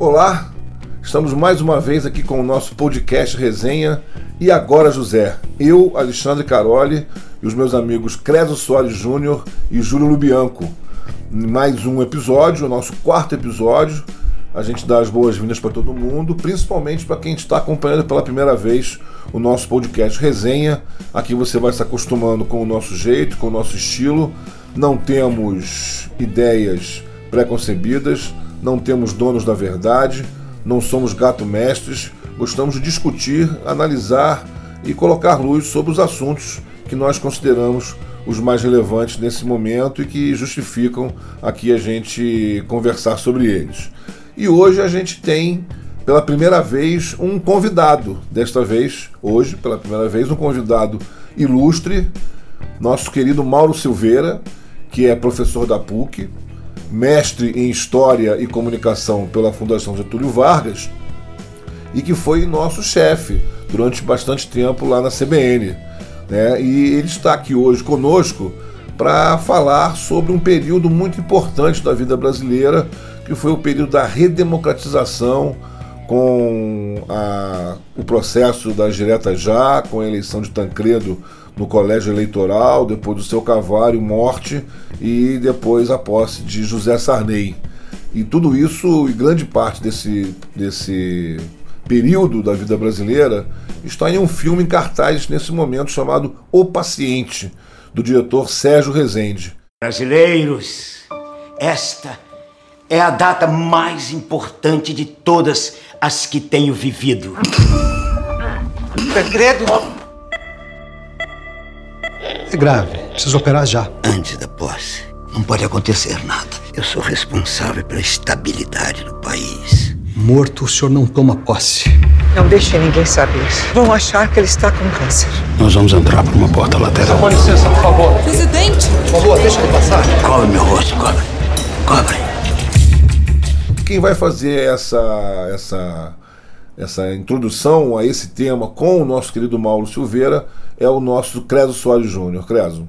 Olá, estamos mais uma vez aqui com o nosso podcast Resenha. E agora, José, eu, Alexandre Caroli e os meus amigos Creso Soares Júnior e Júlio Lubianco. Mais um episódio, o nosso quarto episódio. A gente dá as boas-vindas para todo mundo, principalmente para quem está acompanhando pela primeira vez o nosso podcast Resenha. Aqui você vai se acostumando com o nosso jeito, com o nosso estilo. Não temos ideias preconcebidas, não temos donos da verdade, não somos gato-mestres, gostamos de discutir, analisar e colocar luz sobre os assuntos que nós consideramos os mais relevantes nesse momento e que justificam aqui a gente conversar sobre eles. E hoje a gente tem pela primeira vez um convidado, desta vez, hoje, pela primeira vez, um convidado ilustre, nosso querido Mauro Silveira, que é professor da PUC, mestre em História e Comunicação pela Fundação Getúlio Vargas e que foi nosso chefe durante bastante tempo lá na CBN. Né? E ele está aqui hoje conosco para falar sobre um período muito importante da vida brasileira, que foi o período da redemocratização, com a, o processo das diretas já, com a eleição de Tancredo no colégio eleitoral, depois do seu Cavário morte e depois a posse de José Sarney. E tudo isso, e grande parte desse, desse período da vida brasileira, está em um filme em cartaz nesse momento chamado O Paciente, do diretor Sérgio Rezende. Brasileiros, esta é a data mais importante de todas as que tenho vivido. Tancredo! É grave. Preciso operar já. Antes da posse, não pode acontecer nada. Eu sou responsável pela estabilidade do país. Morto, o senhor não toma posse. Não deixe ninguém saber. Vão achar que ele está com câncer. Nós vamos entrar por uma porta lateral. Com licença, por favor. Presidente! Por favor, deixa ele passar. Cobre meu rosto, cobre. Cobre. Quem vai fazer essa, essa, essa introdução a esse tema com o nosso querido Mauro Silveira é o nosso Creso Soares Júnior. Creso.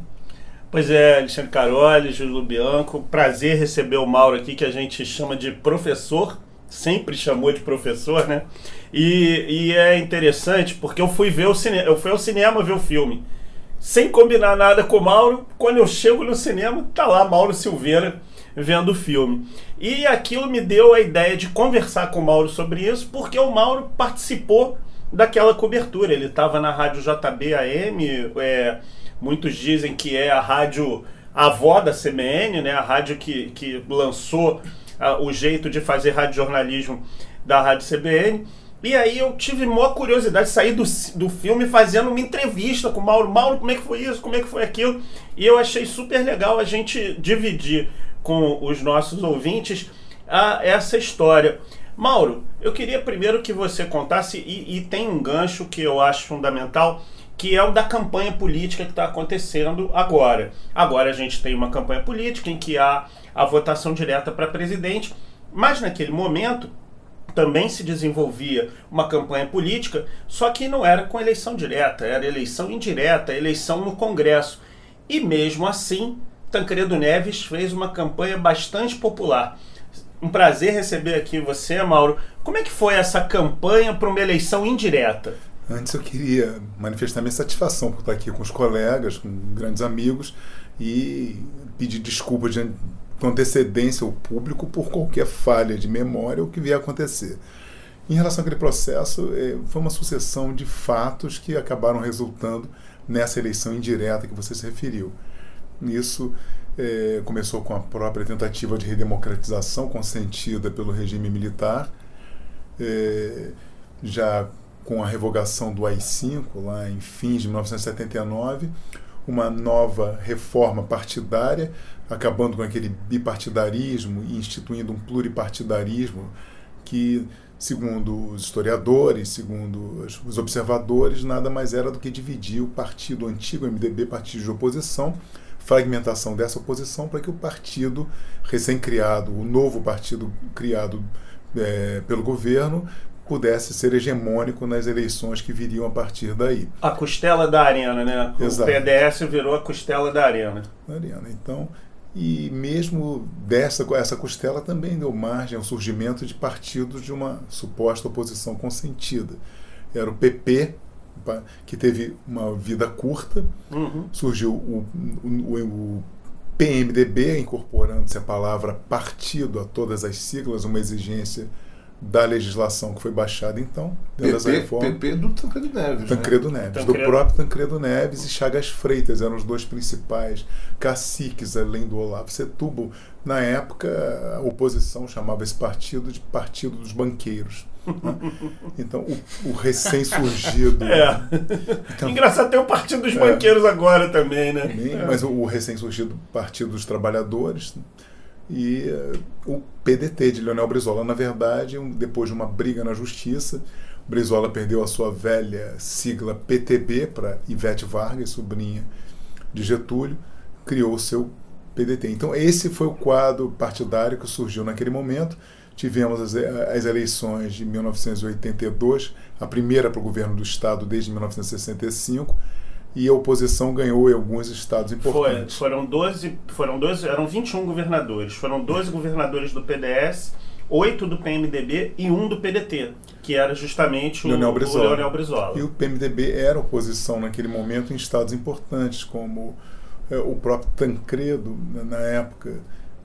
Pois é, Alexandre Caroli, Júlio Bianco, prazer receber o Mauro aqui, que a gente chama de professor, sempre chamou de professor, né? E, e é interessante porque eu fui ver o cinema, eu fui ao cinema ver o filme. Sem combinar nada com o Mauro, quando eu chego no cinema, tá lá Mauro Silveira vendo o filme. E aquilo me deu a ideia de conversar com o Mauro sobre isso, porque o Mauro participou daquela cobertura. Ele estava na rádio JB AM, é, muitos dizem que é a rádio avó da CBN, né? a rádio que, que lançou o jeito de fazer radiojornalismo da rádio CBN. E aí eu tive maior curiosidade de sair do, do filme fazendo uma entrevista com o Mauro. Mauro, como é que foi isso? Como é que foi aquilo? E eu achei super legal a gente dividir com os nossos ouvintes a, essa história. Mauro, eu queria primeiro que você contasse, e, e tem um gancho que eu acho fundamental, que é o da campanha política que está acontecendo agora. Agora a gente tem uma campanha política em que há a votação direta para presidente, mas naquele momento também se desenvolvia uma campanha política, só que não era com eleição direta, era eleição indireta, eleição no Congresso. E mesmo assim, Tancredo Neves fez uma campanha bastante popular. Um prazer receber aqui você, Mauro. Como é que foi essa campanha para uma eleição indireta? Antes eu queria manifestar minha satisfação por estar aqui com os colegas, com grandes amigos e pedir desculpas de, com antecedência ao público por qualquer falha de memória ou que vier a acontecer. Em relação àquele processo, eh, foi uma sucessão de fatos que acabaram resultando nessa eleição indireta que você se referiu. Isso é, começou com a própria tentativa de redemocratização consentida pelo regime militar, é, já com a revogação do AI-5, lá em fins de 1979, uma nova reforma partidária, acabando com aquele bipartidarismo e instituindo um pluripartidarismo que, segundo os historiadores, segundo os observadores, nada mais era do que dividir o partido o antigo MDB, partido de oposição, fragmentação dessa oposição para que o partido recém-criado, o novo partido criado é, pelo governo, pudesse ser hegemônico nas eleições que viriam a partir daí. A costela da arena, né? Exato. O PDS virou a costela da arena. arena. Então, E mesmo dessa essa costela também deu margem ao surgimento de partidos de uma suposta oposição consentida. Era o PP, que teve uma vida curta, Uhum. surgiu o, o- o PMDB, incorporando-se a palavra partido a todas as siglas, uma exigência da legislação que foi baixada então, dentro PP, reforma. PP do Tancredo Neves. né? Tancredo Neves, do Tancredo. próprio Tancredo Neves e Chagas Freitas eram os dois principais caciques além do Olavo Setúbal. Na época, a oposição chamava esse partido de Partido dos Banqueiros. Então, o, o recém-surgido. É. Então- Engraçado, tem o Partido dos Banqueiros agora também, né? também, É. mas o, o recém-surgido Partido dos Trabalhadores e eh, o PDT de Leonel Brizola. Na verdade, um- depois de uma briga na justiça, Brizola perdeu a sua velha sigla PTB para Ivete Vargas, sobrinha de Getúlio, criou o seu PDT. Então, esse foi o quadro partidário que surgiu naquele momento. Tivemos as, as eleições de 1982, a primeira para o governo do Estado desde 1965, e a oposição ganhou em alguns estados Foi, importantes. foram 12, foram 12, eram 21 governadores. Foram 12 governadores do PDS, 8 do PMDB e um do PDT, que era justamente o Leonel o Brizola. Leonel Brizola. E o PMDB era oposição naquele momento em estados importantes, como eh, o próprio Tancredo, na época,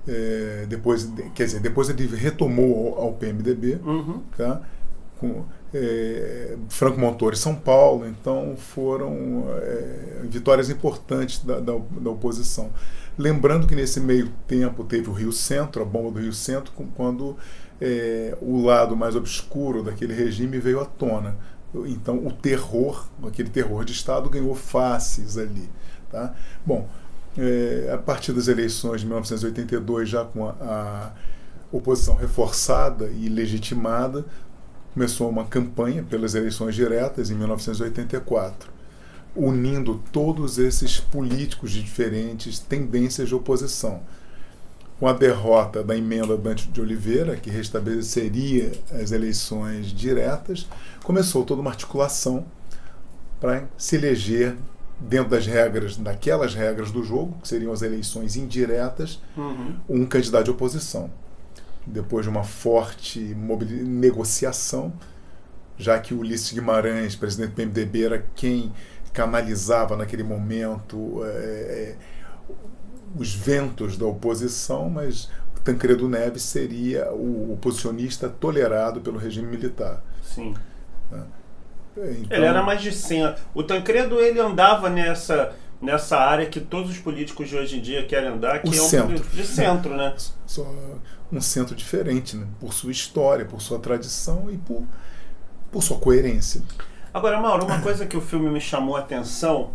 eh, depois, de- quer dizer, depois ele retomou ao, ao PMDB, Uhum. tá? com eh, Franco Montoro e São Paulo, então foram eh, vitórias importantes da, da, da oposição. Lembrando que nesse meio tempo teve o Rio Centro, a bomba do Rio Centro, quando eh, o lado mais obscuro daquele regime veio à tona. Então o terror, aquele terror de Estado, ganhou faces ali. Tá? Bom, eh, a partir das eleições de 1982, já com a, a oposição reforçada e legitimada, começou uma campanha pelas eleições diretas em 1984, unindo todos esses políticos de diferentes tendências de oposição. Com a derrota da emenda Dante de Oliveira, que restabeleceria as eleições diretas, começou toda uma articulação para se eleger dentro das regras, daquelas regras do jogo, que seriam as eleições indiretas, Uhum. um candidato de oposição. Depois de uma forte negociação, já que o Ulisses Guimarães, presidente do PMDB, era quem canalizava naquele momento eh, os ventos da oposição, mas Tancredo Neves seria o oposicionista tolerado pelo regime militar. Sim. Então, Ele era mais de centro. O Tancredo ele andava nessa, nessa área que todos os políticos de hoje em dia querem andar, que O é um centro. de centro, né? só um centro diferente, né? por sua história, por sua tradição e por, por sua coerência. Agora, Mauro, uma coisa que o filme me chamou a atenção.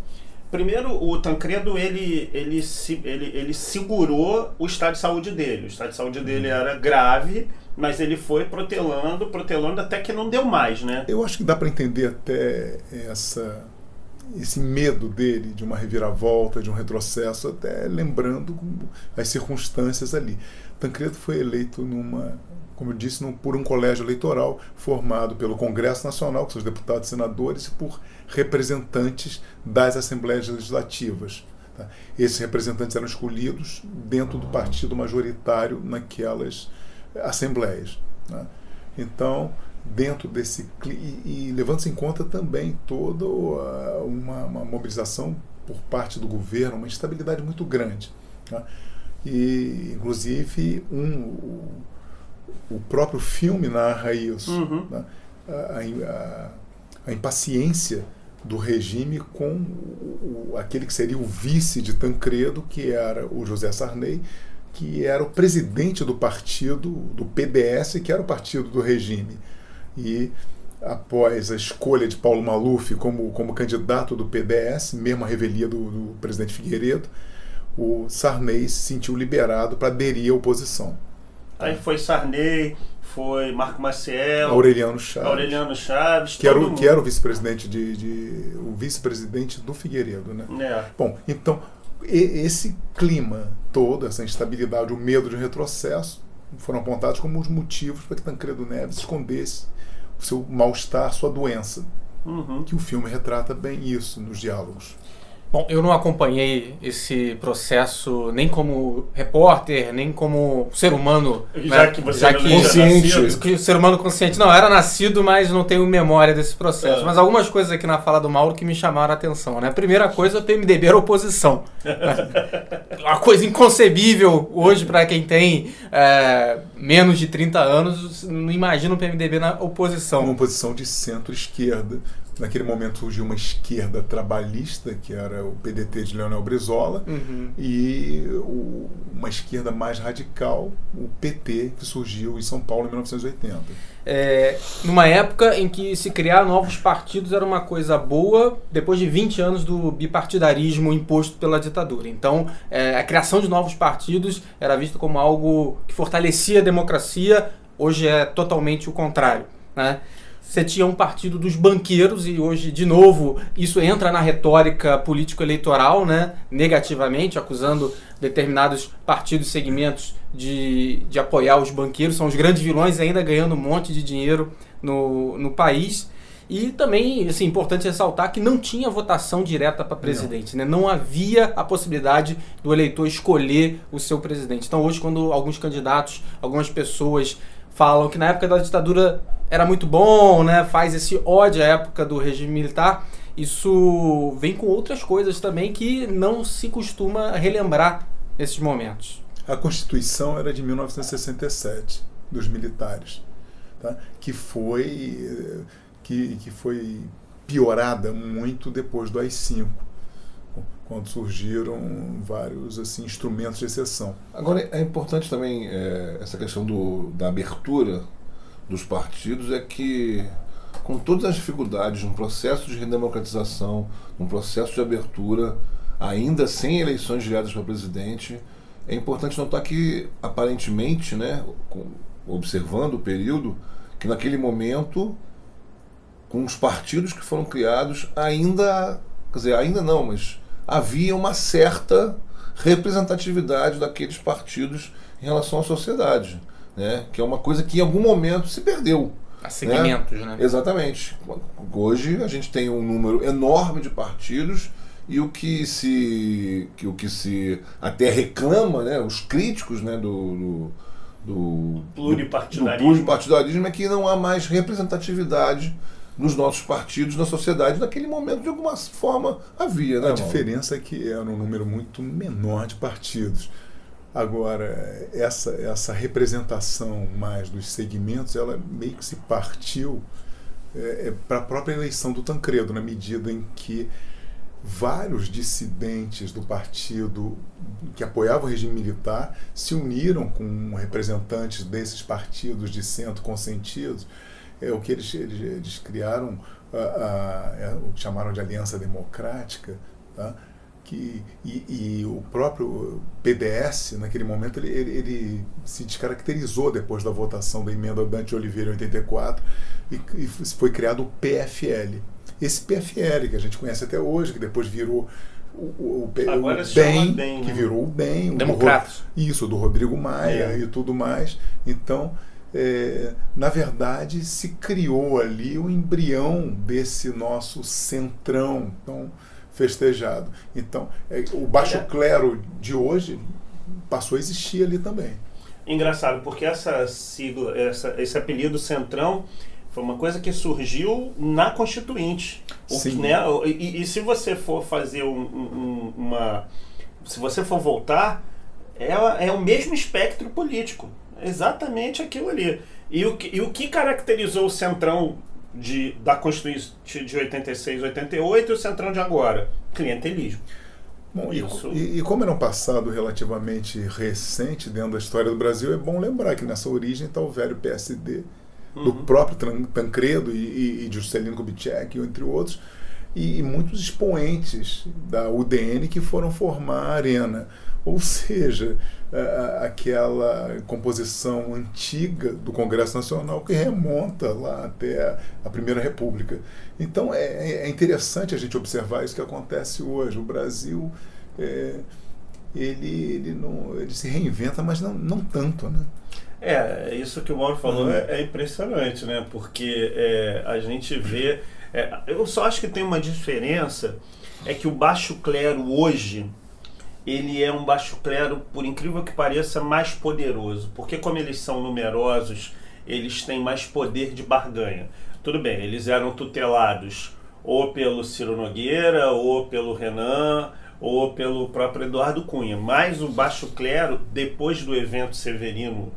Primeiro, o Tancredo ele, ele, se, ele, ele segurou o estado de saúde dele. O estado de saúde dele era grave, mas ele foi protelando, protelando até que não deu mais, né? Eu acho que dá para entender até essa esse medo dele de uma reviravolta, de um retrocesso, até lembrando as circunstâncias ali. Tancredo foi eleito numa, como eu disse, num, por um colégio eleitoral formado pelo Congresso Nacional, com seus deputados e senadores, e por representantes das assembleias legislativas. tá? Esses representantes eram escolhidos dentro do partido majoritário naquelas assembleias. né? Então, dentro desse e, e levando-se em conta também toda uh, uma, uma mobilização por parte do governo, uma instabilidade muito grande. tá? E, inclusive, um, o, próprio filme narra isso. Uhum. né? A, a- a impaciência do regime com o- aquele que seria o vice de Tancredo, que era o José Sarney, que era o presidente do partido, do PDS, que era o partido do regime. E após a escolha de Paulo Maluf como, como candidato do PDS, mesmo a revelia do, do presidente Figueiredo, o Sarney se sentiu liberado para aderir à oposição. Aí foi Sarney, foi Marco Maciel, Aureliano Chaves, Aureliano Chaves, que era, o, que era o vice-presidente de, de- o vice-presidente do Figueiredo, né? É. Bom, então esse clima todo, essa instabilidade, o medo de um retrocesso, foram apontados como os motivos para que Tancredo Neves escondesse seu mal-estar, sua doença. Uhum. Que o filme retrata bem isso nos diálogos. Bom, eu não acompanhei esse processo nem como repórter, nem como ser humano. Já né? que você Já era que- Consciente. que ser humano consciente. Não, era nascido, mas não tenho memória desse processo. É. Mas algumas coisas aqui na fala do Mauro que me chamaram a atenção. Né? A primeira coisa, o PMDB era oposição. Uma coisa inconcebível hoje para quem tem é, menos de 30 anos, não imagina o PMDB na oposição. uma posição de centro-esquerda. Naquele momento surgiu uma esquerda trabalhista, que era o PDT de Leonel Brizola, Uhum. e o- uma esquerda mais radical, o PT, que surgiu em São Paulo em 1980. É, numa época em que se criar novos partidos era uma coisa boa, depois de 20 anos do bipartidarismo imposto pela ditadura. Então, é, a criação de novos partidos era vista como algo que fortalecia a democracia, hoje é totalmente o contrário. Né? Você tinha um partido dos banqueiros e hoje, de novo, isso entra na retórica político-eleitoral, né? negativamente, acusando determinados partidos e segmentos de, de apoiar os banqueiros. São os grandes vilões ainda ganhando um monte de dinheiro no, no país. E também, assim, importante ressaltar que não tinha votação direta para presidente, né? Não havia a possibilidade do eleitor escolher o seu presidente. Então, hoje, quando alguns candidatos, algumas pessoas falam que na época da ditadura era muito bom, né? Faz esse ódio à época do regime militar. Isso vem com outras coisas também que não se costuma relembrar nesses momentos. A Constituição era de 1967, dos militares, tá? que, foi, que, que foi piorada muito depois do AI-5, quando surgiram vários assim, instrumentos de exceção. Agora, é importante também é, essa questão do, da abertura dos partidos, é que, com todas as dificuldades, num processo de redemocratização, num processo de abertura, ainda sem eleições diretas para presidente, é importante notar que, aparentemente, né, observando o período, que naquele momento, com os partidos que foram criados, ainda, quer dizer, ainda não, mas havia uma certa representatividade daqueles partidos em relação à sociedade, né? que é uma coisa que em algum momento se perdeu. A segmentos, né? Exatamente. Hoje a gente tem um número enorme de partidos e o que se, que, o que se até reclama, né, os críticos né, do, do, do, Pluripartidarismo. do pluripartidarismo é que não há mais representatividade nos nossos partidos, na sociedade. Naquele momento, de alguma forma, havia. Né, A Mauro? diferença é que era um número muito menor de partidos. Agora, essa, essa representação mais dos segmentos, ela meio que se partiu para a própria eleição do Tancredo, na medida em que vários dissidentes do partido que apoiavam o regime militar se uniram com representantes desses partidos de centro consentidos. É o que eles, eles, eles criaram, a, a, é, o que chamaram de Aliança Democrática, tá? Que, e, e o próprio PDS, naquele momento, ele, ele, ele, se descaracterizou depois da votação da emenda Dante Oliveira em 84 e, e foi criado o PFL. Esse PFL, que a gente conhece até hoje, que depois virou o, o, o, Agora BEM, BEM, que né? virou o BEM, o do Democratas. isso, do Rodrigo Maia É. e tudo mais. Então, é, na verdade, se criou ali o embrião desse nosso centrão tão festejado. Então, é, o baixo clero de hoje passou a existir ali também. Engraçado, porque essa sigla, essa, esse apelido Centrão foi uma coisa que surgiu na Constituinte. Sim. que, né, e, e se você for fazer um- um- uma. Se você for voltar, é, é o mesmo espectro político. Exatamente aquilo ali. E o, que- e o que caracterizou o Centrão de, da Constituinte de 86, 88 e o Centrão de agora? Clientelismo. Bom, e, Isso. e- e como era um passado relativamente recente dentro da história do Brasil, é bom lembrar que nessa origem está o velho PSD, do próprio Tancredo e, e, e de Juscelino Kubitschek, entre outros, e, e muitos expoentes da UDN que foram formar a Arena. Ou seja, a- aquela composição antiga do Congresso Nacional que remonta lá até a, a Primeira República. Então é, é interessante a gente observar isso que acontece hoje. O Brasil é, ele, ele, não, ele se reinventa, mas não, não tanto. Né? É, isso que o Mauro falou Uhum. é, é impressionante, né? Porque é, a gente vê. é, eu só acho que tem uma diferença é que o baixo clero hoje ele é um baixo clero, por incrível que pareça, mais poderoso, porque como eles são numerosos, eles têm mais poder de barganha. Tudo bem, eles eram tutelados ou pelo Ciro Nogueira, ou pelo Renan, ou pelo próprio Eduardo Cunha. Mas o baixo clero, depois do evento Severino,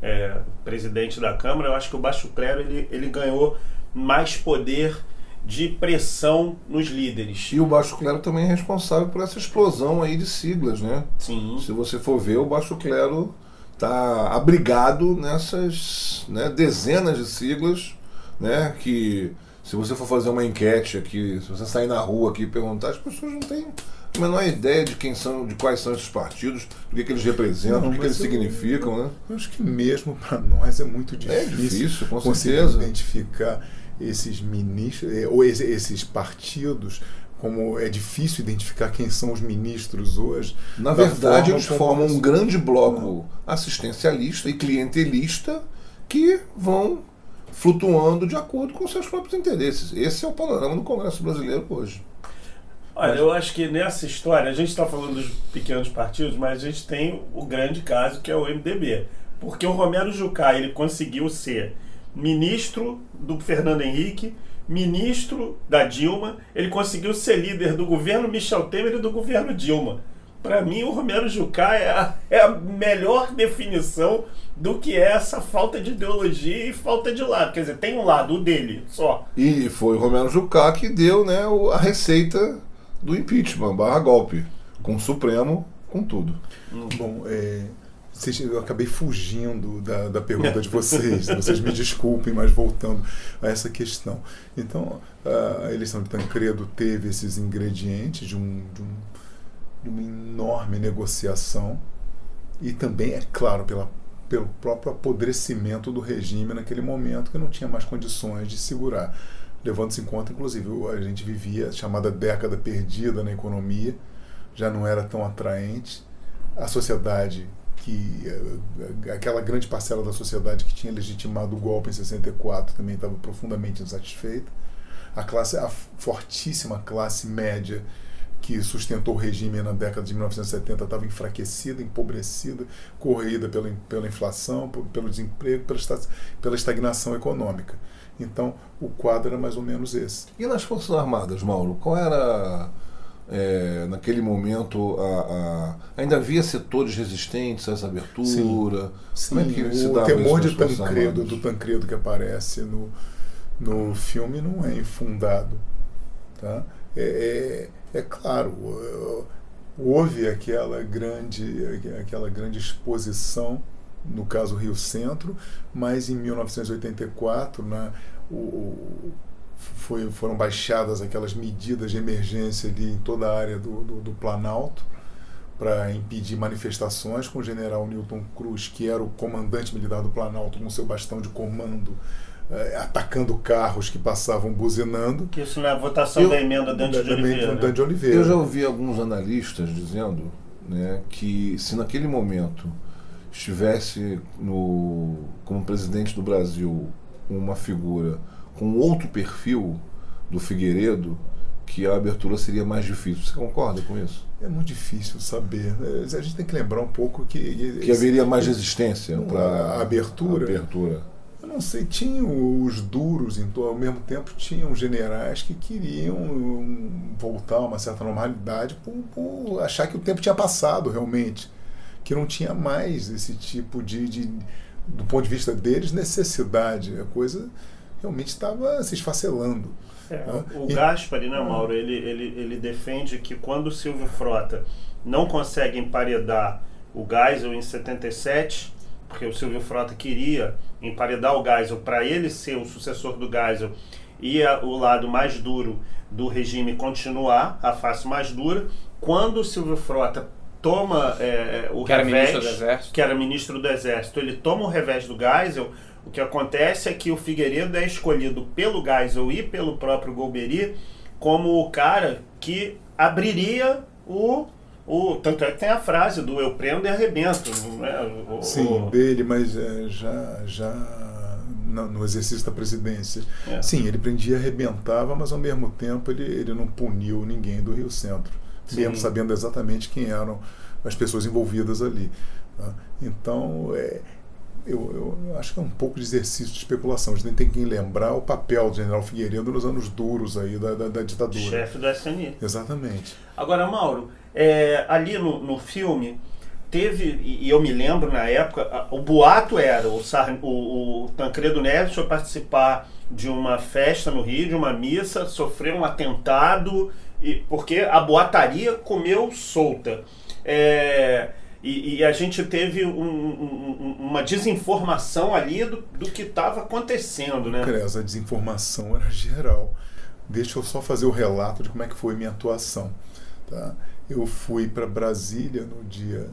é, presidente da Câmara, eu acho que o baixo clero ele, ele ganhou mais poder de pressão nos líderes. E o Baixo Clero também é responsável por essa explosão aí de siglas, né? Sim. Se você for ver, o Baixo Clero está abrigado nessas né, dezenas de siglas, né? Que se você for fazer uma enquete aqui, se você sair na rua aqui e perguntar, as pessoas não têm a menor ideia de quem são, de quais são esses partidos, do que, que eles representam, Não, o que, que eles eu- significam, né? Eu acho que mesmo para nós é muito difícil, É difícil, com conseguir certeza. identificar esses ministros, eh, ou esse- esses partidos, como é difícil identificar quem são os ministros hoje. Na da verdade, forma eles formam um grande bloco assistencialista e clientelista que vão flutuando de acordo com seus próprios interesses. Esse é o panorama do Congresso Brasileiro hoje. Olha, eu acho que nessa história, a gente está falando dos pequenos partidos, mas a gente tem o grande caso que é o MDB. Porque o Romero Jucá, ele conseguiu ser ministro do Fernando Henrique, ministro da Dilma, ele conseguiu ser líder do governo Michel Temer e do governo Dilma. Para mim, o Romero Jucá é a, é a melhor definição do que é essa falta de ideologia e falta de lado. Quer dizer, tem um lado, o dele, só. E foi o Romero Jucá que deu né, a receita do impeachment, barra golpe, com o Supremo, com tudo. Bom, é, vocês- eu acabei fugindo da, da pergunta de vocês. vocês me desculpem, mas voltando a essa questão. Então, a eleição de Tancredo teve esses ingredientes de, um, de, um- de uma enorme negociação e também, é claro, pela, pelo próprio apodrecimento do regime naquele momento que não tinha mais condições de segurar. Levando-se em conta, inclusive, a gente vivia a chamada década perdida na economia, já não era tão atraente. A sociedade que eh, aquela grande parcela da sociedade que tinha legitimado o golpe em 64 também estava profundamente insatisfeita. A classe a fortíssima classe média que sustentou o regime na década de 1970 estava enfraquecida, empobrecida, corroída pela, pela inflação, pelo desemprego, pela, pela estagnação econômica. Então, o quadro era mais ou menos esse. E nas Forças Armadas, Mauro, qual era, é, naquele momento, a, a- ainda havia setores resistentes a essa abertura? Como é que se o temor de Tancredo, do Tancredo que aparece no, no filme não é infundado. Tá? É, é, é claro, houve aquela grande, aquela grande exposição, no caso Rio Centro, mas em 1984 né, o, o- foi, foram baixadas aquelas medidas de emergência ali em toda a área do, do, do Planalto para impedir manifestações com o general Newton Cruz, que era o comandante militar do Planalto, com seu bastão de comando, eh, atacando carros que passavam buzinando. Que isso na votação Eu- da emenda Dante de Oliveira. Dante de Oliveira. Eu já ouvi alguns analistas dizendo né, que se naquele momento estivesse no, como presidente do Brasil uma figura com outro perfil do Figueiredo, que a abertura seria mais difícil. Você concorda com isso? É muito difícil saber. Eh, A gente tem que lembrar um pouco que. Que haveria mais resistência para a abertura? abertura. Eu não sei, tinham os duros, então, ao mesmo tempo tinham generais que queriam hum, voltar a uma certa normalidade por, por achar que o tempo tinha passado realmente, que não tinha mais esse tipo de, de do ponto de vista deles, necessidade. A coisa realmente estava se esfacelando. É, né? o E- Gaspari, né, Mauro, ele, ele, ele defende que quando o Silvio Frota não consegue emparedar o Geisel em 77, porque o Silvio Frota queria emparedar o Geisel para ele ser o sucessor do Geisel e a- o lado mais duro do regime continuar, a face mais dura, quando o Silvio Frota toma é, o Que era revés, ministro do Exército. que era ministro do Exército, ele toma o revés do Geisel, o que acontece é que o Figueiredo é escolhido pelo Geisel e pelo próprio Golbery como o cara que abriria o, o. Tanto é que tem a frase do eu prendo e arrebento. Né? O- Sim, o- dele, mas é, já, já na- no exercício da presidência. É. Sim, ele prendia, arrebentava, mas ao mesmo tempo ele, ele não puniu ninguém do Rio Centro, mesmo Sim. sabendo exatamente quem eram as pessoas envolvidas ali. tá? Então, é, eu, eu acho que é um pouco de exercício de especulação. A gente tem que lembrar o papel do general Figueiredo nos anos duros aí da, da, da ditadura. Chefe do SNI. Exatamente. Agora, Mauro, é, ali no, no filme teve, e eu me lembro na época, o boato era o, Sar- o, o Tancredo Neves foi participar de uma festa no Rio, de uma missa, sofreu um atentado, e, porque a boataria comeu solta. É, e, e a gente teve um- um- um- uma desinformação ali do, do que estava acontecendo, né? Cres, a desinformação era geral. Deixa eu só fazer o relato de como é que foi minha atuação. Tá? Eu fui para Brasília no dia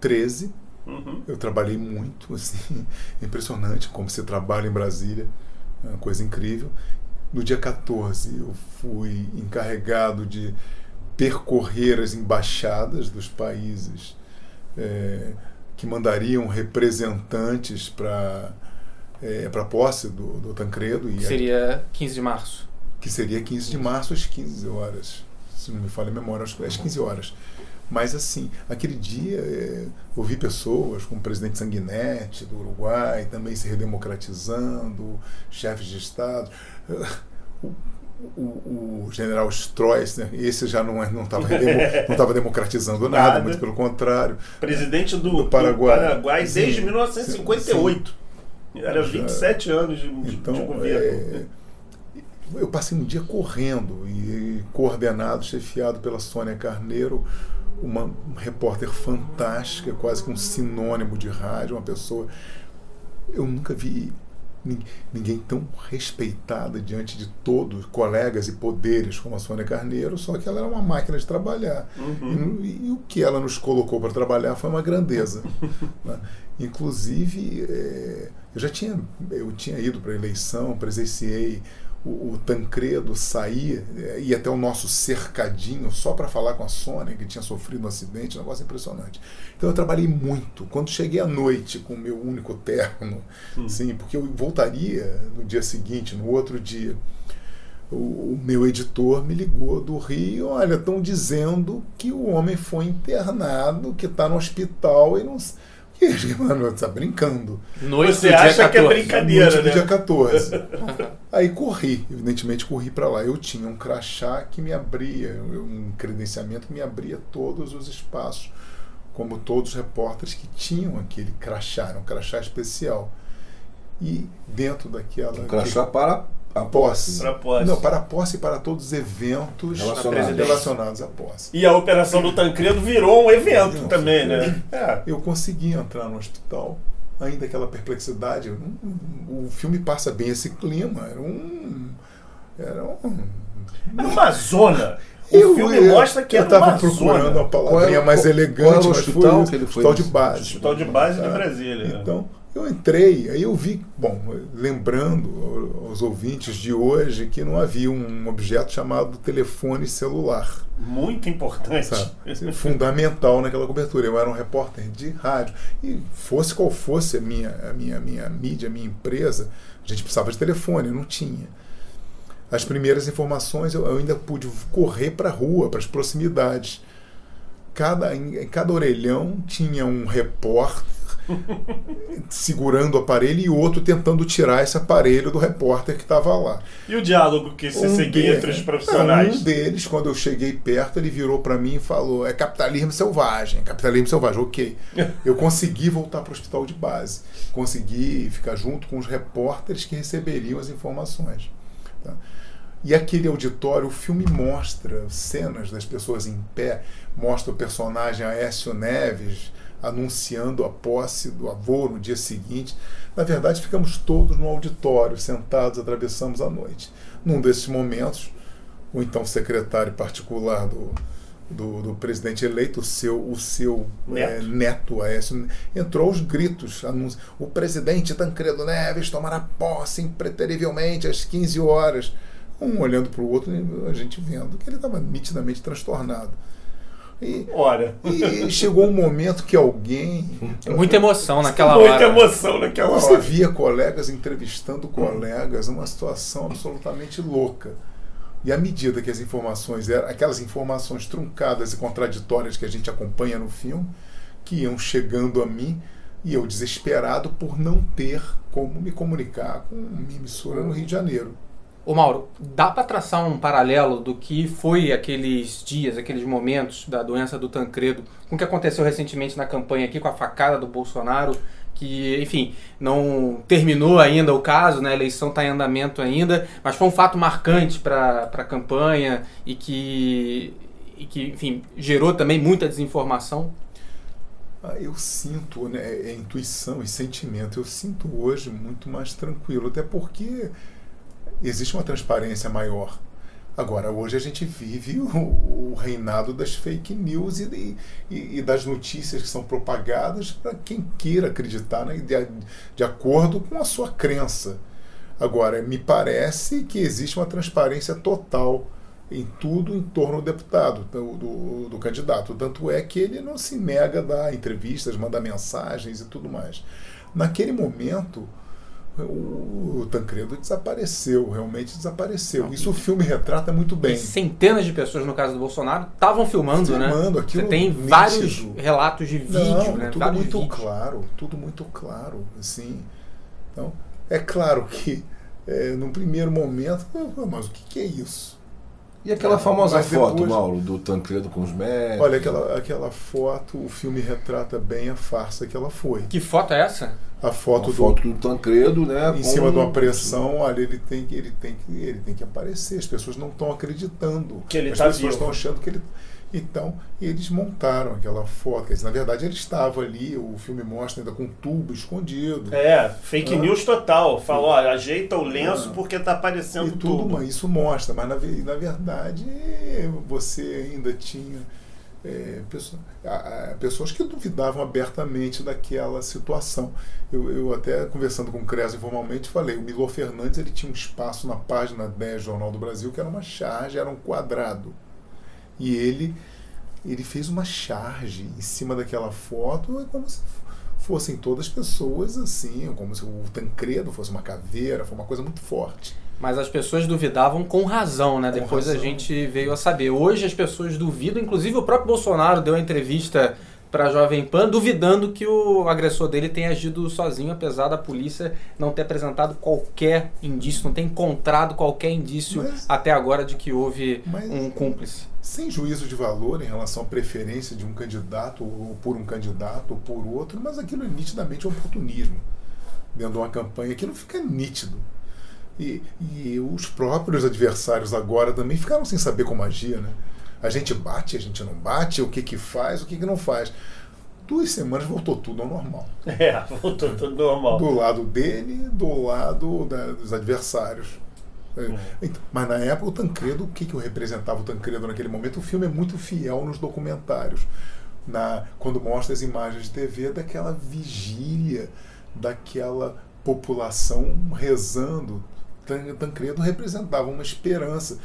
13. Uhum. Eu trabalhei muito, assim, impressionante como você trabalha em Brasília, é uma coisa incrível. No dia 14, eu fui encarregado de percorrer as embaixadas dos países é, que mandariam representantes para é, para a posse do, do Tancredo. E Seria 15 de março. que seria 15 de março às 15 horas, se não me falha a memória, às 15 horas. Mas assim, aquele dia é, eu vi pessoas como o presidente Sanguinetti do Uruguai também se redemocratizando, chefes de Estado. O, o, o general Stroess, né, esse já não é, não estava não democratizando nada, Nada. muito pelo contrário. Presidente do, Do do Paraguai. Paraguai, desde Sim. 1958. Era Já- 27 anos de, Então, de governo. é, eu passei um dia correndo e coordenado, chefiado pela Sônia Carneiro, uma repórter fantástica, quase que um sinônimo de rádio, uma pessoa. Eu nunca vi ninguém tão respeitada diante de todos, colegas e poderes como a Sônia Carneiro, só que ela era uma máquina de trabalhar. Uhum. E, e o que ela nos colocou para trabalhar foi uma grandeza. né? Inclusive, eh, eu já tinha, eu tinha ido para a eleição, presenciei o, o Tancredo sair, eh, ir até o nosso cercadinho só para falar com a Sônia, que tinha sofrido um acidente, um negócio impressionante. Então eu trabalhei muito. Quando cheguei à noite com o meu único terno, sim, porque eu voltaria no dia seguinte, no outro dia. O, o meu editor me ligou do Rio, olha, estão dizendo que o homem foi internado, que está no hospital e não. S- Que, mano, você tá brincando. Noite Você acha que é 14. brincadeira, Noite né? dia 14. Aí corri, evidentemente corri para lá. Eu tinha um crachá que me abria, um credenciamento que me abria todos os espaços, como todos os repórteres que tinham aquele crachá, era um crachá especial. E dentro daquela. Um crachá para a posse. Pra posse. Não, para a posse e para todos os eventos Relacionados. relacionados à posse. E a operação do Tancredo virou um evento também, né? É. Eu consegui entrar no hospital, ainda aquela perplexidade. hum, O filme passa bem esse clima. Era um. Era um. Era uma zona. O Eu- filme eu- mostra que eu era estava uma procurando zona. a palavrinha mais qual- elegante, qual era o mas hospital foi que ele foi hospital de base. Hospital de base de Ah, Brasília. Então, eu entrei, aí eu vi, bom, lembrando aos ouvintes de hoje que não havia um objeto chamado telefone celular. Muito importante. sabe? Fundamental naquela cobertura. Eu era um repórter de rádio. E fosse qual fosse a minha, a minha, minha mídia, a minha empresa, a gente precisava de telefone, não tinha. As primeiras informações eu, ainda pude correr para a rua, para as proximidades. Cada, em cada orelhão tinha um repórter segurando o aparelho e outro tentando tirar esse aparelho do repórter que estava lá. E o diálogo que se seguia de- entre os Não, profissionais? um deles, quando eu cheguei perto, ele virou para mim e falou: é capitalismo selvagem, capitalismo selvagem, ok. Eu consegui voltar para o hospital de base, consegui ficar junto com os repórteres que receberiam as informações. tá? E aquele auditório, o filme mostra cenas das pessoas em pé, mostra o personagem Aécio Neves anunciando a posse do avô no dia seguinte. Na verdade, ficamos todos no auditório, sentados, atravessamos a noite. Num desses momentos, o então secretário particular do, do, do presidente eleito, o seu, o seu Neto. eh, neto Aécio, entrou aos gritos. Anúncio, o presidente Tancredo Neves tomará posse impreterivelmente às 15 horas. Um olhando para o outro, a gente vendo que ele estava nitidamente transtornado. E, Ora. e chegou um momento que alguém. Muita emoção naquela Muita hora. emoção naquela Você hora. via colegas entrevistando colegas numa situação absolutamente louca. E à medida que as informações eram, aquelas informações truncadas e contraditórias que a gente acompanha no filme, que iam chegando a mim, e eu desesperado por não ter como me comunicar com uma emissora no Rio de Janeiro. Ô Mauro, dá para traçar um paralelo do que foi aqueles dias, aqueles momentos da doença do Tancredo, com o que aconteceu recentemente na campanha aqui com a facada do Bolsonaro, que, enfim, não terminou ainda o caso, né? a eleição está em andamento ainda, mas foi um fato marcante para a campanha e que, e que, enfim, gerou também muita desinformação. Ah, eu sinto, né, é intuição e sentimento, eu sinto hoje muito mais tranquilo, até porque existe uma transparência maior. Agora, hoje a gente vive o, o reinado das fake news e, e, e, das notícias que são propagadas para quem queira acreditar né, de, de acordo com a sua crença. Agora, me parece que existe uma transparência total em tudo em torno do deputado, do, do, do, candidato. Tanto é que ele não se nega a dar entrevistas, mandar mensagens e tudo mais. Naquele momento, o, o Tancredo desapareceu, realmente desapareceu. Isso o filme retrata muito bem. Centenas de pessoas, no caso do Bolsonaro, estavam filmando, filmando, né? Aquilo Você tem nítido. vários relatos de vídeo, não, né? Tudo vários muito vídeos. claro, tudo muito claro, assim. Então, é claro que é, num primeiro momento, mas o que, que é isso? E aquela famosa Mas foto, depois- Mauro, do Tancredo com os médicos? Olha, aquela, aquela foto, o filme retrata bem a farsa que ela foi. Que foto é essa? A foto Uma do, foto do Tancredo, né? em com- cima de uma pressão, olha, ele tem, que- ele, tem que, ele tem que aparecer. As pessoas não estão acreditando. Que ele As tá pessoas estão achando que ele. Então, eles montaram aquela foto. Quer dizer, na verdade, ele estava ali, o filme mostra ainda com um tubo escondido. É, fake Ah. news total. Falou, ajeita o lenço Ah. porque tá aparecendo E tudo, tudo. mas isso mostra, mas na, na verdade você ainda tinha é, pessoas que duvidavam abertamente daquela situação. Eu, eu até conversando com o Cres informalmente falei, o Milor Fernandes ele tinha um espaço na página 10 do Jornal do Brasil que era uma charge, era um quadrado. E ele, ele fez uma charge em cima daquela foto, é como se fossem todas pessoas assim, como se o Tancredo fosse uma caveira, foi uma coisa muito forte. Mas as pessoas duvidavam com razão, né? Com Depois a razão. gente veio a saber. Hoje as pessoas duvidam, inclusive o próprio Bolsonaro deu uma entrevista para a Jovem Pan duvidando que o agressor dele tenha agido sozinho, apesar da polícia não ter apresentado qualquer indício, não ter encontrado qualquer indício Mas- até agora de que houve um cúmplice. sem juízo de valor em relação à preferência de um candidato ou por um candidato ou por outro, mas aquilo é nitidamente oportunismo dentro de uma campanha que não fica nítido. E, e os próprios adversários agora também ficaram sem saber como agir, né? A gente bate, a gente não bate, o que que faz, o que que não faz. Duas semanas voltou tudo ao normal. É, voltou tudo normal. Do lado dele, do lado da- dos adversários. Então, mas na época o Tancredo, o que, que eu representava o Tancredo naquele momento? O filme é muito fiel nos documentários. Na, quando mostra as imagens de TV daquela vigília, daquela população rezando. Tan- Tancredo representava uma esperança.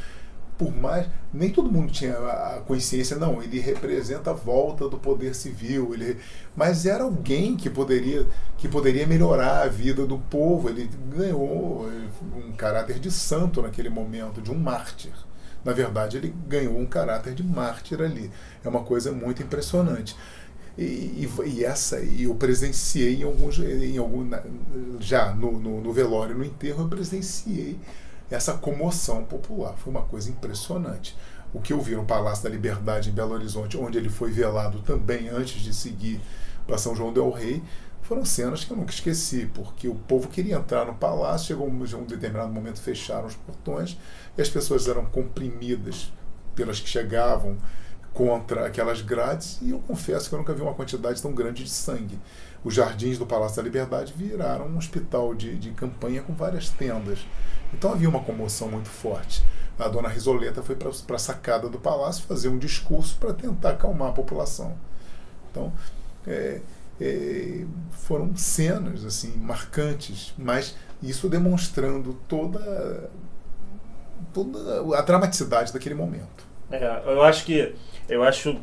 Por mais. Nem todo mundo tinha a a consciência, não, ele representa a volta do poder civil, ele, mas era alguém que poderia, que poderia melhorar a vida do povo. Ele ganhou eh, um caráter de santo naquele momento, de um mártir. Na verdade, ele ganhou um caráter de mártir ali. É uma coisa muito impressionante. E, e, essa, e eu presenciei em alguns, em algum, já no, no, no velório, no enterro, eu presenciei essa comoção popular. Foi uma coisa impressionante. O que eu vi no Palácio da Liberdade em Belo Horizonte, onde ele foi velado também antes de seguir para São João del Rei, foram cenas que eu nunca esqueci, porque o povo queria entrar no palácio, chegou um determinado momento, fecharam os portões e as pessoas eram comprimidas pelas que chegavam contra aquelas grades e eu confesso que eu nunca vi uma quantidade tão grande de sangue. Os jardins do Palácio da Liberdade viraram um hospital de, de campanha com várias tendas. Então havia uma comoção muito forte. A dona Risoleta foi para a sacada do palácio fazer um discurso para tentar acalmar a população. Então, é, é, foram cenas assim marcantes, mas isso demonstrando toda, toda a dramaticidade daquele momento. É, eu acho que eu acho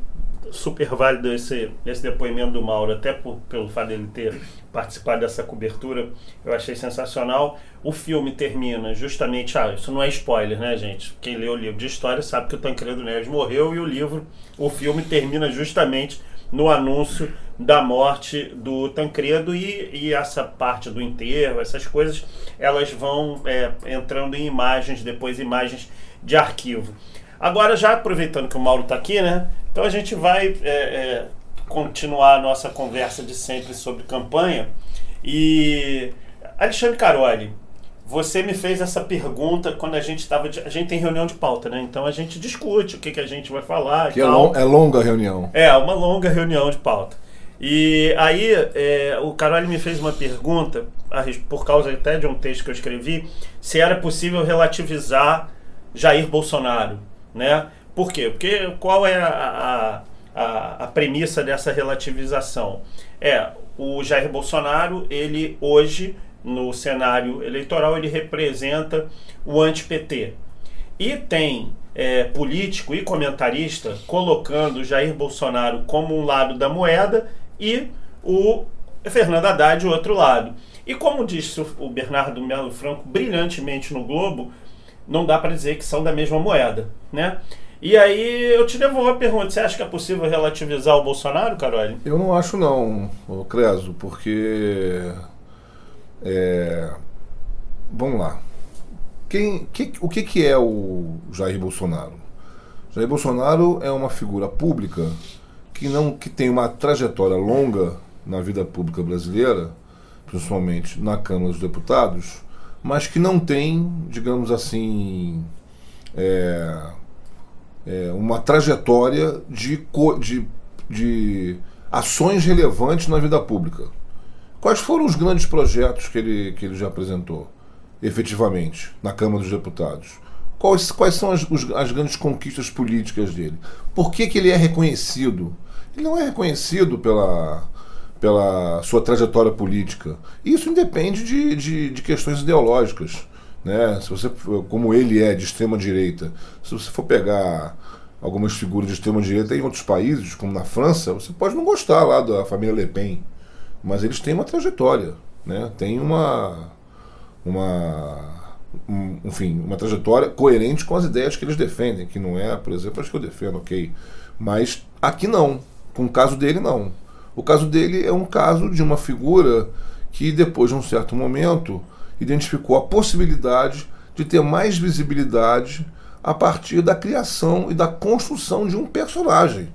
super válido esse, esse depoimento do Mauro, até por, pelo fato dele ter participado dessa cobertura, eu achei sensacional. O filme termina justamente, ah, isso não é spoiler, né, gente? Quem lê o livro de história sabe que o Tancredo Neves morreu e o livro, o filme termina justamente no anúncio da morte do Tancredo e, e essa parte do enterro, essas coisas, elas vão é, entrando em imagens, depois imagens de arquivo. Agora, já aproveitando que o Mauro está aqui, né? Então a gente vai é, é, continuar a nossa conversa de sempre sobre campanha. E Alexandre Caroli, você me fez essa pergunta quando a gente estava. A gente tem reunião de pauta, né? Então a gente discute o que, que a gente vai falar. Que é, long, é, longa a reunião. É, uma longa reunião de pauta. E aí é, o Caroli me fez uma pergunta, por causa até de um texto que eu escrevi, se era possível relativizar Jair Bolsonaro né? Por quê? Porque qual é a, a, a premissa dessa relativização? É, o Jair Bolsonaro, ele hoje, no cenário eleitoral, ele representa o anti-PT. E tem é, político e comentarista colocando Jair Bolsonaro como um lado da moeda e o Fernando Haddad o outro lado. E como disse o Bernardo Melo Franco brilhantemente no Globo, não dá para dizer que são da mesma moeda, né? E aí eu te devolvo a pergunta, você acha que é possível relativizar o Bolsonaro, Carol? Eu não acho não, Creso, porque é, vamos lá. Quem, que, o que, que é o Jair Bolsonaro? Jair Bolsonaro é uma figura pública que não que tem uma trajetória longa na vida pública brasileira, principalmente na Câmara dos Deputados, mas que não tem, digamos assim, é, é, uma trajetória de, de, de ações relevantes na vida pública. Quais foram os grandes projetos que ele, que ele já apresentou, efetivamente, na Câmara dos Deputados? Quais, quais são as, os, as grandes conquistas políticas dele? Por que, que ele é reconhecido? Ele não é reconhecido pela, pela sua trajetória política. Isso independe de, de, de, questões ideológicas. Né? Se você, como ele é de extrema direita, se você for pegar algumas figuras de extrema direita em outros países, como na França, você pode não gostar lá da família Le Pen, mas eles têm uma trajetória, né? Tem uma uma um, enfim, uma trajetória coerente com as ideias que eles defendem, que não é, por exemplo, as que eu defendo, ok. Mas aqui não. Com o caso dele, não. O caso dele é um caso de uma figura que, depois de um certo momento, identificou a possibilidade de ter mais visibilidade a partir da criação e da construção de um personagem.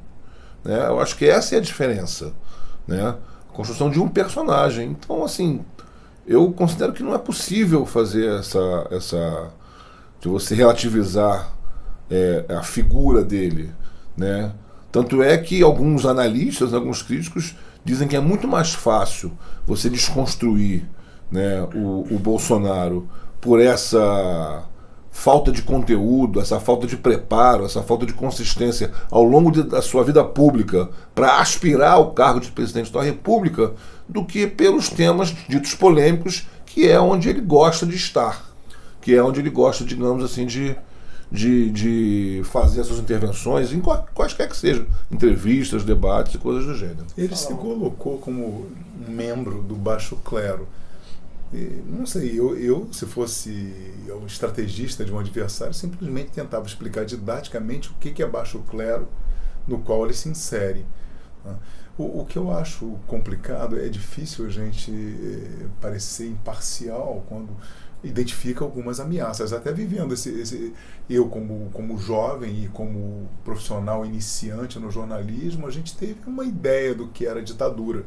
Né? Eu acho que essa é a diferença. Né? A construção de um personagem. Então, assim, eu considero que não é possível fazer essa. essa de você relativizar é, a figura dele. Né? Tanto é que alguns analistas, alguns críticos, dizem que é muito mais fácil você desconstruir né, o, o Bolsonaro por essa falta de conteúdo, essa falta de preparo, essa falta de consistência ao longo de, da sua vida pública para aspirar ao cargo de presidente da República, do que pelos temas ditos polêmicos, que é onde ele gosta de estar, que é onde ele gosta, digamos assim, de, de, de fazer essas intervenções, em quaisquer que sejam, entrevistas, debates e coisas do gênero. Ele se colocou como membro do baixo clero. E, não sei, eu, eu, se fosse um estrategista de um adversário, simplesmente tentava explicar didaticamente o que é baixo clero no qual ele se insere. Né? O, o, que eu acho complicado é difícil a gente eh, parecer imparcial quando identifica algumas ameaças. Até vivendo esse, esse, eu como, como jovem e como profissional iniciante no jornalismo, a gente teve uma ideia do que era ditadura.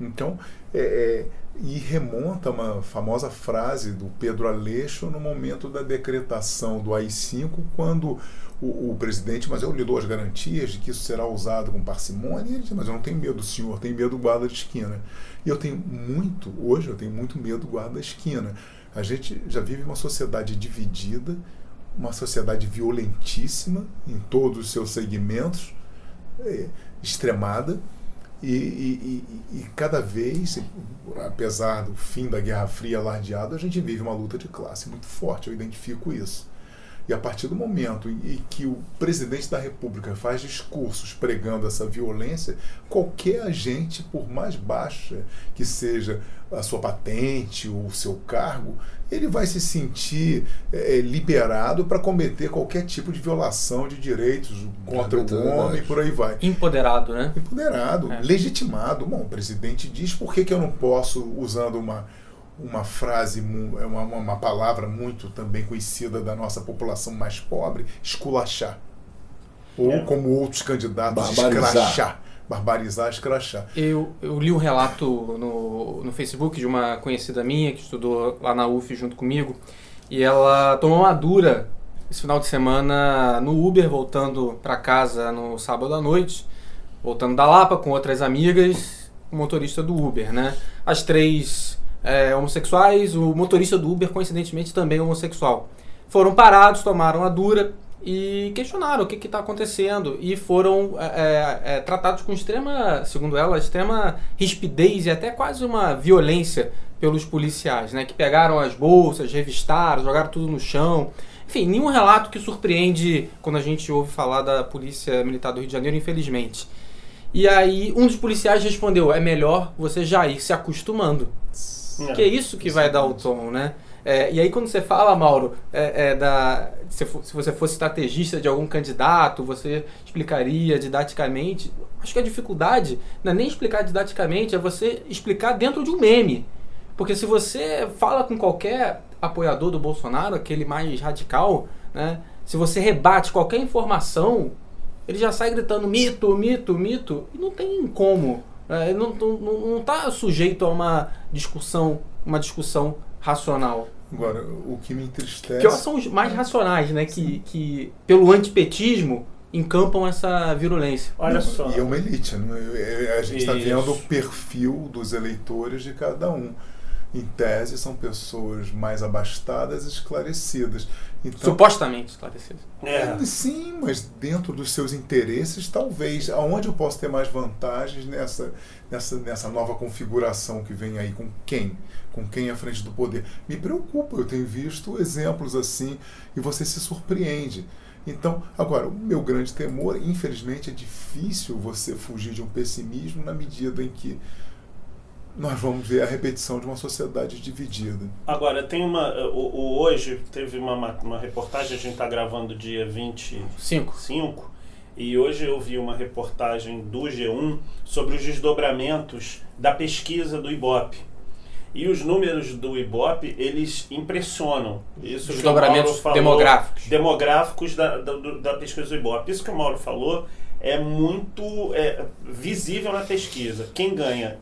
Então, é, é, e remonta uma famosa frase do Pedro Aleixo no momento da decretação do AI-5, quando o, o, presidente, mas eu lhe dou as garantias de que isso será usado com parcimônia, ele diz, mas eu não tenho medo do senhor, tenho medo do guarda esquina. E eu tenho muito, hoje eu tenho muito medo do guarda da esquina. A gente já vive uma sociedade dividida, uma sociedade violentíssima em todos os seus segmentos, é, extremada, e, e, e, e, cada vez, apesar do fim da Guerra Fria alardeada, a gente vive uma luta de classe muito forte, eu identifico isso. E a partir do momento em que o presidente da República faz discursos pregando essa violência, qualquer agente, por mais baixa que seja a sua patente ou o seu cargo, ele vai se sentir é, liberado para cometer qualquer tipo de violação de direitos contra É o homem e por aí vai. Empoderado, né? Empoderado, É. legitimado. Bom, o presidente diz por que, que eu não posso, usando uma, uma frase, é uma, uma, uma palavra muito também conhecida da nossa população mais pobre, esculachar. Ou É. como outros candidatos, Barbarizar. escrachar. Barbarizar, escrachar. Eu, eu li um relato no, no Facebook de uma conhecida minha que estudou lá na UF junto comigo e ela tomou uma dura esse final de semana no Uber voltando para casa no sábado à noite, voltando da Lapa com outras amigas, o motorista do Uber, né? As três é, homossexuais, o motorista do Uber coincidentemente também homossexual. Foram parados, tomaram a dura e questionaram o que está acontecendo e foram é, é, é, tratados com extrema, segundo ela, extrema rispidez e até quase uma violência pelos policiais, né? Que pegaram as bolsas, revistaram, jogaram tudo no chão. Enfim, nenhum relato que surpreende quando a gente ouve falar da Polícia Militar do Rio de Janeiro, infelizmente. E aí um dos policiais respondeu: é melhor você já ir se acostumando. Não. Que é isso que vai dar o tom, né? É, e aí quando você fala, Mauro, é, é da, se, fo- se você fosse estrategista de algum candidato, você explicaria didaticamente. Acho que a dificuldade não é nem explicar didaticamente, é você explicar dentro de um meme. Porque se você fala com qualquer apoiador do Bolsonaro, aquele mais radical, né? Se você rebate qualquer informação, ele já sai gritando mito, mito, mito, e não tem como. Ele não, não, não, tá sujeito a uma discussão, uma discussão racional. Agora, o que me entristece. Que são os mais racionais, né? Que, que pelo antipetismo encampam essa virulência. Olha Não, só. E é uma elite. Né? É- A gente está vendo o perfil dos eleitores de cada um. Em tese, são pessoas mais abastadas e esclarecidas. Então, Supostamente esclarecido. É. Sim, mas dentro dos seus interesses, talvez. Aonde eu posso ter mais vantagens nessa, nessa, nessa nova configuração que vem aí? Com quem? Com quem à frente do poder? Me preocupa, eu tenho visto exemplos assim e você se surpreende. Então, agora, o meu grande temor, infelizmente, é difícil você fugir de um pessimismo na medida em que nós vamos ver a repetição de uma sociedade dividida. Agora, tem uma. O, o- hoje teve uma, ma- uma reportagem, a gente está gravando dia 25, Cinco. e hoje eu vi uma reportagem do G1 sobre os desdobramentos da pesquisa do Ibope. E os números do Ibope, eles impressionam. Isso Desdobramentos falou, demográficos. Demográficos da, da, da pesquisa do Ibope. Isso que o Mauro falou é muito é, visível na pesquisa. Quem ganha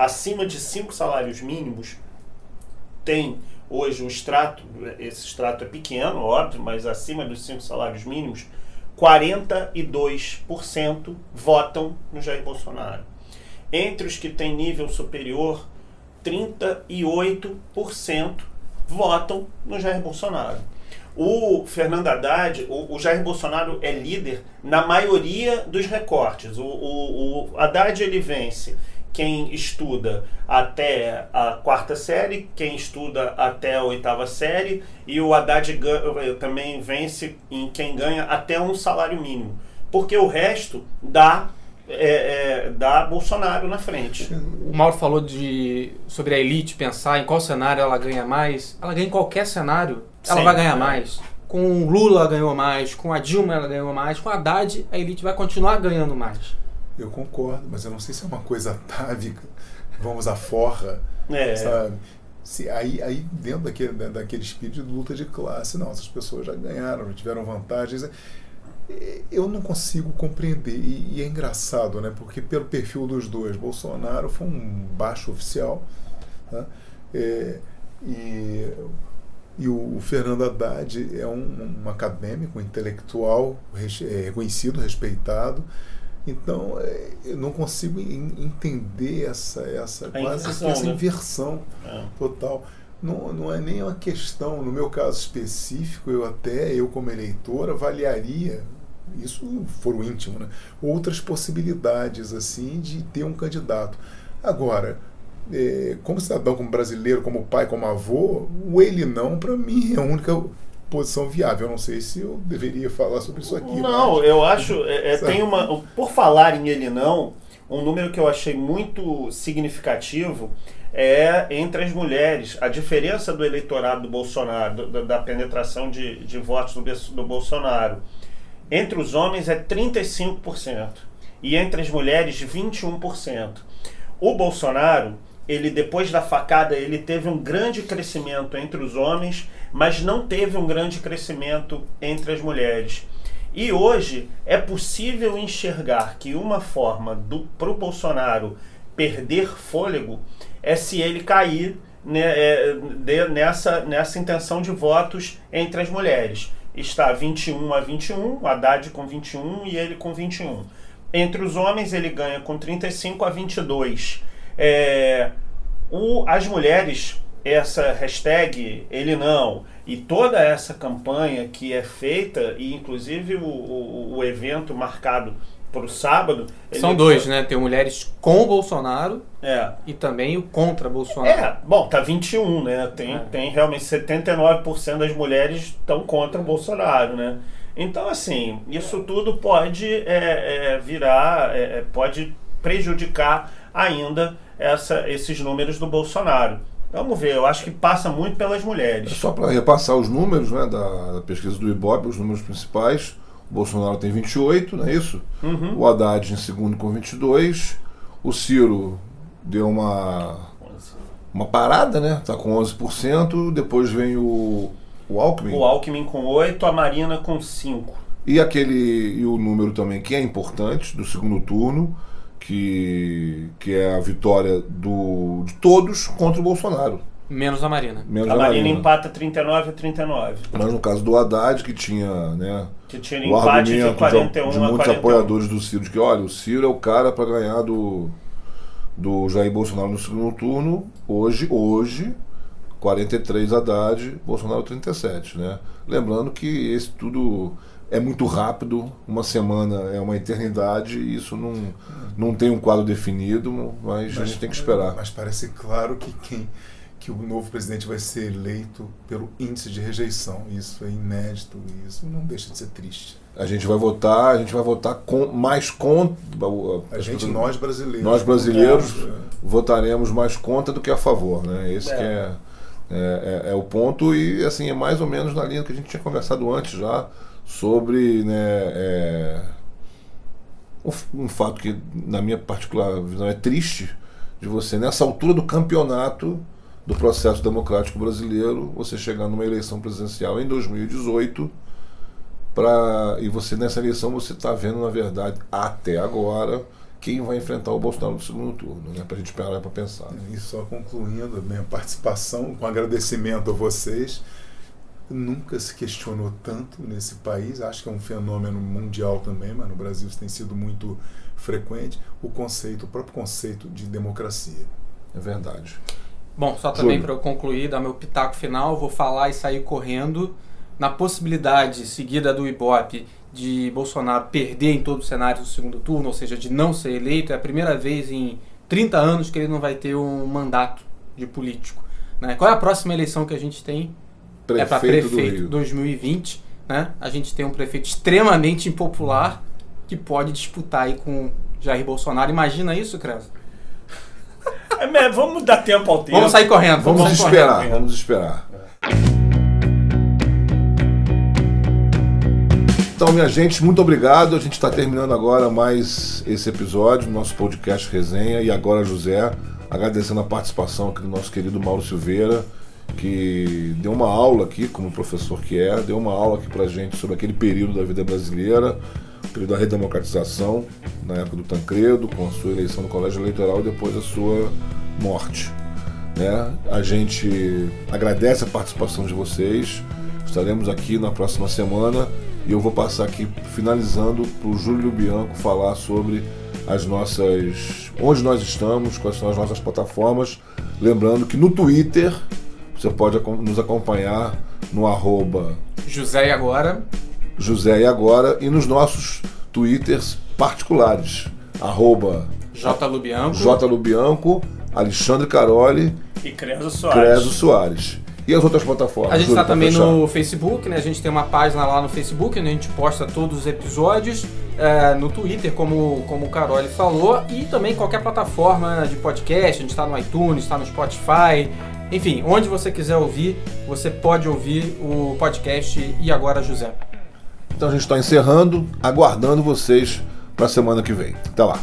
acima de cinco salários mínimos tem hoje um extrato, esse extrato é pequeno, óbvio, mas acima dos cinco salários mínimos, 42% votam no Jair Bolsonaro. Entre os que têm nível superior, 38% votam no Jair Bolsonaro. O Fernando Haddad, o, o Jair Bolsonaro é líder na maioria dos recortes. O, o, o Haddad ele vence quem estuda até a quarta série, quem estuda até a oitava série, e o Haddad gan- também vence em quem ganha até um salário mínimo. Porque o resto dá, é, é, dá Bolsonaro na frente. O Mauro falou de, sobre a elite pensar em qual cenário ela ganha mais. Ela ganha em qualquer cenário, ela Sim, vai ganhar é. mais. Com o Lula ela ganhou mais, com a Dilma ela ganhou mais, com a Haddad a elite vai continuar ganhando mais. Eu concordo, mas eu não sei se é uma coisa atávica. Vamos à forra, É. sabe? Se, aí, aí, dentro daquele, da- daquele espírito de luta de classe, não, essas pessoas já ganharam, já tiveram vantagens. É, Eu não consigo compreender. E, e é engraçado, né? Porque pelo perfil dos dois, Bolsonaro foi um baixo oficial, né? É, e, e o, Fernando Haddad é um, um acadêmico, um intelectual é, reconhecido, respeitado. Então, é, eu não consigo en- entender essa, essa, A quase inversão, essa né? inversão É. total. Não, não é nem uma questão, no meu caso específico, eu até, eu como eleitor, avaliaria, isso for o íntimo, né? outras possibilidades assim de ter um candidato. Agora, é, como cidadão, como brasileiro, como pai, como avô, o ele não, para mim, é a única posição viável. Eu não sei se eu deveria falar sobre isso aqui. Não, mas- eu acho. é, é, tem uma. Por falar em ele não, um número que eu achei muito significativo é entre as mulheres. A diferença do eleitorado do Bolsonaro, do- da, penetração de, de votos do, do Bolsonaro, entre os homens é 35% e entre as mulheres 21%. O Bolsonaro, ele depois da facada, ele teve um grande crescimento entre os homens, mas não teve um grande crescimento entre as mulheres. E hoje é possível enxergar que uma forma para o Bolsonaro perder fôlego é se ele cair né, é, de- nessa, nessa intenção de votos entre as mulheres. Está 21 a 21, Haddad com 21 e ele com 21. Entre os homens, ele ganha com 35 a 22. É, o, as mulheres, essa hashtag ele não, e toda essa campanha que é feita, e inclusive o, o, o evento marcado para o sábado. São ele- dois, né? Tem mulheres com Bolsonaro É. e também o contra Bolsonaro. É, bom, tá 21, né? Tem, É. tem realmente 79% das mulheres estão contra o Bolsonaro, né? Então, assim, isso tudo pode é, é, virar, é, é, pode prejudicar ainda essa, esses números do Bolsonaro. Vamos ver, eu acho que passa muito pelas mulheres. Só para repassar os números né, da, da pesquisa do Ibope, os números principais. O Bolsonaro tem 28, não é isso? Uhum. O Haddad em segundo com 22. O Ciro deu uma, uma parada, né? Tá com 11%. Depois vem o, o Alckmin. O Alckmin com 8, a Marina com 5. E aquele e o número também que é importante do segundo turno, que, que é a vitória do, de todos contra o Bolsonaro. Menos a Marina. Menos A a Marina Marina. empata 39 a 39. Mas no caso do Haddad, que tinha né, Que tinha o empate de argumento de, 41 de a muitos 41. apoiadores do Ciro, de que olha, o Ciro é o cara para ganhar do, do Jair Bolsonaro no segundo turno. Hoje, hoje, 43 Haddad, Bolsonaro 37, né? Lembrando que esse tudo é muito rápido, uma semana é uma eternidade, e isso não, não tem um quadro definido, mas, a gente tem que esperar. Mas parece claro que quem que o novo presidente vai ser eleito pelo índice de rejeição. Isso é inédito e isso não deixa de ser triste. A gente vai votar, a gente vai votar com, mais contra. A gente, nós brasileiros. Nós brasileiros É. votaremos mais contra do que a favor, né? Esse É. que é, é, é- é o ponto e assim é mais ou menos na linha que a gente tinha conversado antes já sobre, né, é, um, um fato que na minha particular visão é triste de você nessa altura do campeonato do processo democrático brasileiro você chegar numa eleição presidencial em 2018 pra, e você nessa eleição você está vendo na verdade até agora quem vai enfrentar o Bolsonaro no segundo turno, né? Pra gente parar para pensar. E só concluindo a minha participação, com agradecimento a vocês. Nunca se questionou tanto nesse país, acho que é um fenômeno mundial também, mas no Brasil isso tem sido muito frequente, o conceito, o próprio conceito de democracia. É verdade. Bom, só também para eu concluir, dar meu pitaco final, vou falar e sair correndo na possibilidade seguida do Ibope de Bolsonaro perder em todos os cenários do segundo turno, ou seja, de não ser eleito. É a primeira vez em 30 anos que ele não vai ter um mandato de político. Né? Qual é a próxima eleição que a gente tem? É para Prefeito do prefeito Rio. 2020. Né? A gente tem um prefeito extremamente impopular que pode disputar aí com Jair Bolsonaro. Imagina isso, Cruz? É, vamos dar tempo ao tempo. Vamos sair correndo. Vamos sair esperar, correndo. vamos esperar. Então, minha gente, muito obrigado. A gente está terminando agora mais esse episódio do nosso podcast Resenha. E agora, José, agradecendo a participação aqui do nosso querido Mauro Silveira, que deu uma aula aqui, como professor que é, deu uma aula aqui pra gente sobre aquele período da vida brasileira, o período da redemocratização, na época do Tancredo, com a sua eleição no colégio eleitoral e depois a sua morte. né? A gente agradece a participação de vocês. Estaremos aqui na próxima semana e eu vou passar aqui finalizando para o Júlio Bianco falar sobre as nossas, onde nós estamos, quais são as nossas plataformas. Lembrando que no Twitter você pode nos acompanhar no arroba José e agora. José e Agora e nos nossos Twitters particulares, arroba J. Lubianco. J. Lubianco, Alexandre Caroli E Creso Soares. Creso Soares. E as outras plataformas? A gente está também fechar? no Facebook, né? A gente tem uma página lá no Facebook onde a gente posta todos os episódios. é, no Twitter, como, como o Caroli falou, e também qualquer plataforma de podcast. A gente está no iTunes, está no Spotify. Enfim, onde você quiser ouvir, você pode ouvir o podcast E Agora José. Então a gente está encerrando, aguardando vocês para a semana que vem. Até lá.